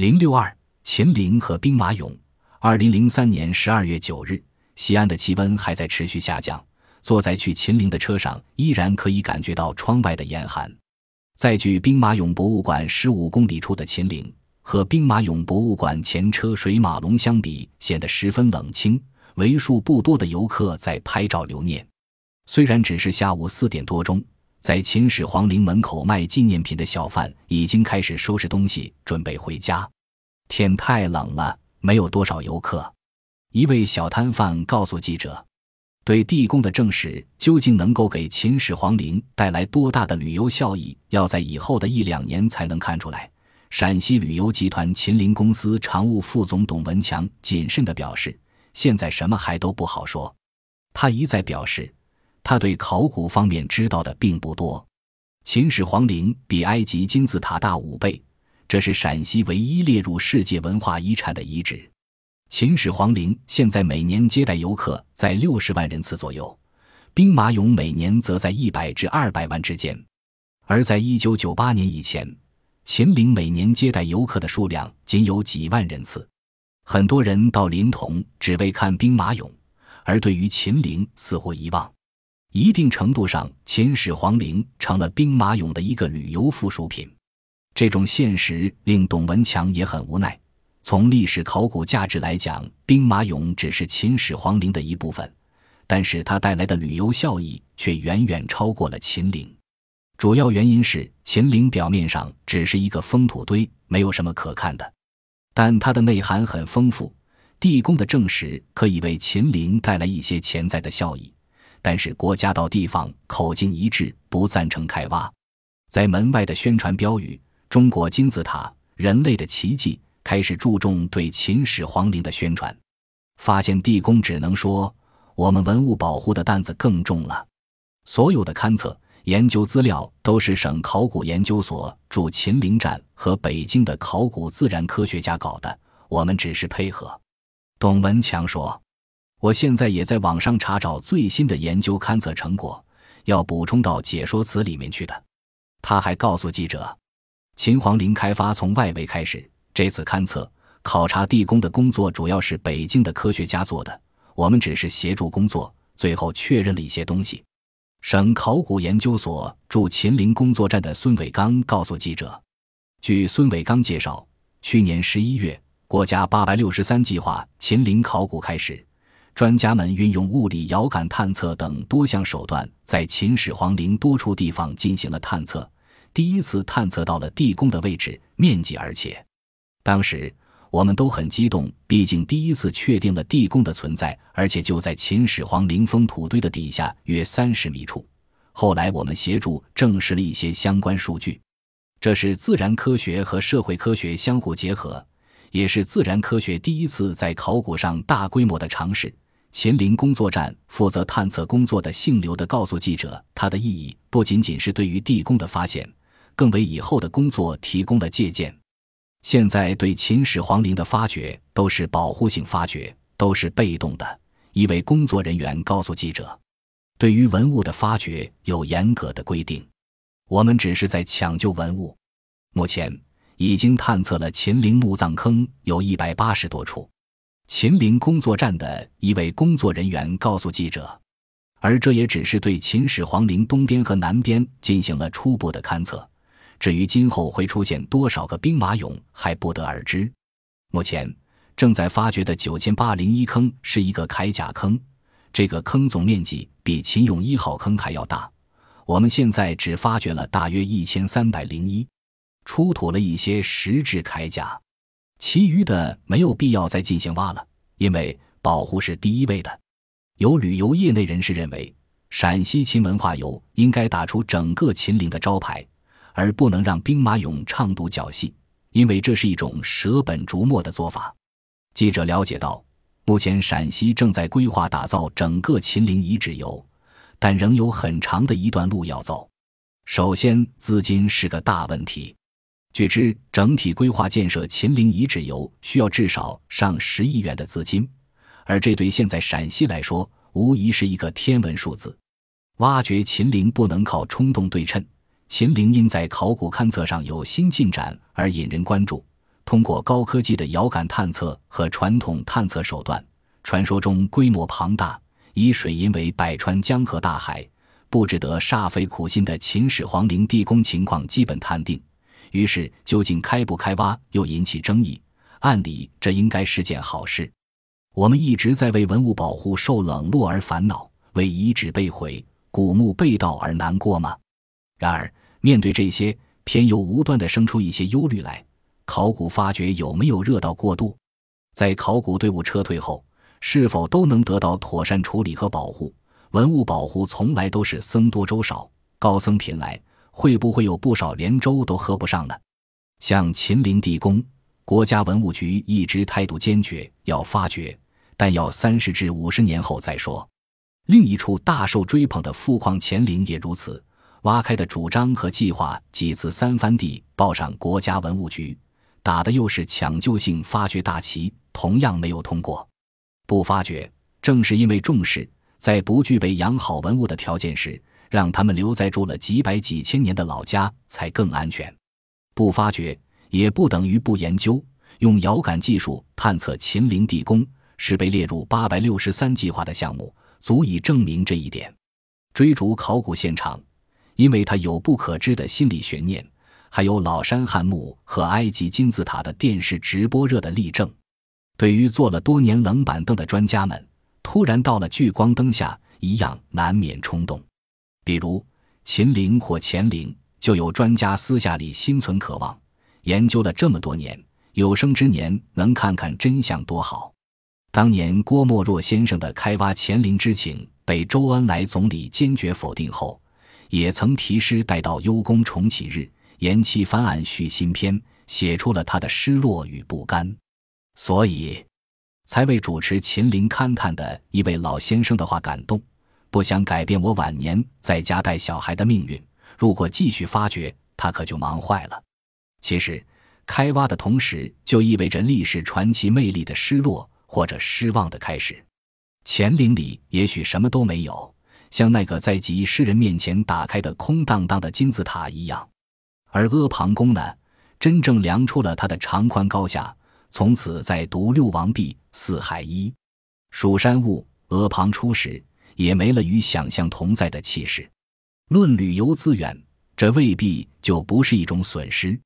零六二秦陵和兵马俑。二零零三年十二月九日，西安的气温还在持续下降。坐在去秦陵的车上，依然可以感觉到窗外的严寒。在距兵马俑博物馆十五公里处的秦陵，和兵马俑博物馆前车水马龙相比，显得十分冷清。为数不多的游客在拍照留念。虽然只是下午四点多钟。在秦始皇陵门口卖纪念品的小贩已经开始收拾东西，准备回家。天太冷了，没有多少游客。一位小摊贩告诉记者：“对地宫的正史究竟能够给秦始皇陵带来多大的旅游效益，要在以后的一两年才能看出来。”陕西旅游集团秦陵公司常务副总董文强谨慎地表示：“现在什么还都不好说。”他一再表示。他对考古方面知道的并不多。秦始皇陵比埃及金字塔大五倍，这是陕西唯一列入世界文化遗产的遗址。秦始皇陵现在每年接待游客在六十万人次左右，兵马俑每年则在一百至二百万之间。而在一九九八年以前，秦陵每年接待游客的数量仅有几万人次。很多人到临潼只为看兵马俑，而对于秦陵似乎遗忘。一定程度上，秦始皇陵成了兵马俑的一个旅游附属品。这种现实令董文强也很无奈。从历史考古价值来讲，兵马俑只是秦始皇陵的一部分，但是它带来的旅游效益却远远超过了秦陵。主要原因是秦陵表面上只是一个封土堆，没有什么可看的，但它的内涵很丰富。地宫的证实可以为秦陵带来一些潜在的效益。但是国家到地方口径一致，不赞成开挖。在门外的宣传标语“中国金字塔，人类的奇迹”开始注重对秦始皇陵的宣传。发现地宫只能说，我们文物保护的担子更重了。所有的勘测研究资料都是省考古研究所驻秦陵站和北京的考古自然科学家搞的，我们只是配合。董文强说。我现在也在网上查找最新的研究勘测成果，要补充到解说词里面去的。他还告诉记者，秦皇陵开发从外围开始，这次勘测考察地宫的工作主要是北京的科学家做的，我们只是协助工作，最后确认了一些东西。省考古研究所驻秦陵工作站的孙伟刚告诉记者，据孙伟刚介绍，去年十一月，国家八百六十三计划秦陵考古开始。专家们运用物理遥感探测等多项手段，在秦始皇陵多处地方进行了探测，第一次探测到了地宫的位置、面积，而且当时我们都很激动，毕竟第一次确定了地宫的存在，而且就在秦始皇陵封土堆的底下约三十米处。后来我们协助证实了一些相关数据，这是自然科学和社会科学相互结合。也是自然科学第一次在考古上大规模的尝试。秦陵工作站负责探测工作的姓刘的告诉记者，它的意义不仅仅是对于地宫的发现，更为以后的工作提供了借鉴。现在对秦始皇陵的发掘都是保护性发掘，都是被动的。一位工作人员告诉记者，对于文物的发掘有严格的规定，我们只是在抢救文物。目前。已经探测了秦陵墓葬坑有一百八十多处，秦陵工作站的一位工作人员告诉记者，而这也只是对秦始皇陵东边和南边进行了初步的勘测，至于今后会出现多少个兵马俑还不得而知。目前正在发掘的九千八零一坑是一个铠甲坑，这个坑总面积比秦俑一号坑还要大，我们现在只发掘了大约一千三百零一。出土了一些石质铠甲，其余的没有必要再进行挖了，因为保护是第一位的。有旅游业内人士认为，陕西秦文化游应该打出整个秦岭的招牌，而不能让兵马俑唱独角戏，因为这是一种舍本逐末的做法。记者了解到，目前陕西正在规划打造整个秦陵遗址游，但仍有很长的一段路要走。首先，资金是个大问题。据知，整体规划建设秦陵遗址游需要至少上十亿元的资金，而这对现在陕西来说，无疑是一个天文数字。挖掘秦陵不能靠冲动对称，秦陵因在考古勘测上有新进展而引人关注，通过高科技的遥感探测和传统探测手段，传说中规模庞大、以水银为百川江河大海、布置得煞费苦心的秦始皇陵地宫情况基本探定。于是，究竟开不开挖又引起争议。按理，这应该是件好事。我们一直在为文物保护受冷落而烦恼，为遗址被毁、古墓被盗而难过吗？然而，面对这些，偏又无端地生出一些忧虑来。考古发掘有没有热到过度？在考古队伍撤退后，是否都能得到妥善处理和保护？文物保护从来都是僧多粥少，高僧频来，会不会有不少连粥都喝不上呢？像秦陵地宫，国家文物局一直态度坚决，要发掘，但要三十至五十年后再说。另一处大受追捧的富矿乾陵也如此，挖开的主张和计划几次三番地报上国家文物局。打的又是抢救性发掘大旗，同样没有通过。不发掘，正是因为重视，在不具备养好文物的条件时，让他们留在住了几百几千年的老家才更安全。不发掘，也不等于不研究。用遥感技术探测秦陵地宫，是被列入八百六十三计划的项目，足以证明这一点。追逐考古现场，因为它有不可知的心理悬念。还有老山汉墓和埃及金字塔的电视直播热的例证，对于坐了多年冷板凳的专家们，突然到了聚光灯下，一样难免冲动。比如秦陵或乾陵，就有专家私下里心存渴望，研究了这么多年，有生之年能看看真相多好。当年郭沫若先生的开挖乾陵之请被周恩来总理坚决否定后，也曾题诗待到幽宫重启日。延期翻案续新篇，写出了他的失落与不甘，所以才为主持秦陵勘探的一位老先生的话感动，不想改变我晚年在家带小孩的命运。如果继续发掘，他可就忙坏了。其实，开挖的同时，就意味着历史传奇魅力的失落或者失望的开始。乾陵里也许什么都没有，像那个在几亿诗人面前打开的空荡荡的金字塔一样。而阿房宫呢，真正量出了它的长宽高下，从此再独六王毕，四海一蜀山兀，阿房出始，也没了与想象同在的气势。论旅游资源，这未必就不是一种损失。